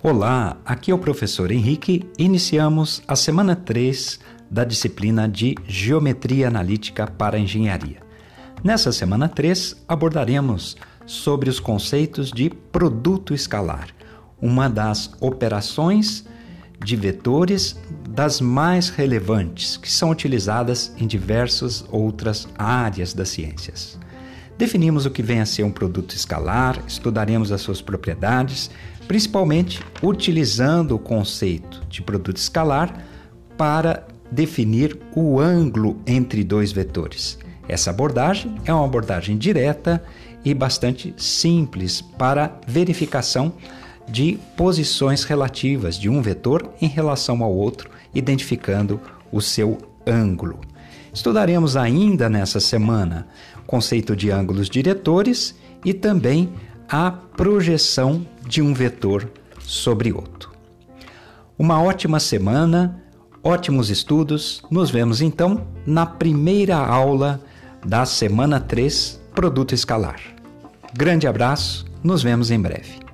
Olá, aqui é o professor Henrique. Iniciamos a semana 3 da disciplina de Geometria Analítica para Engenharia. Nessa semana 3 abordaremos sobre os conceitos de produto escalar, uma das operações de vetores das mais relevantes que são utilizadas em diversas outras áreas das ciências. Definimos o que vem a ser um produto escalar, estudaremos as suas propriedades, principalmente utilizando o conceito de produto escalar para definir o ângulo entre dois vetores. Essa abordagem é uma abordagem direta e bastante simples para verificação de posições relativas de um vetor em relação ao outro, identificando o seu ângulo. Estudaremos ainda nessa semana o conceito de ângulos diretores e também a projeção de um vetor sobre outro. Uma ótima semana, ótimos estudos. Nos vemos então na primeira aula da semana 3, Produto Escalar. Grande abraço, nos vemos em breve.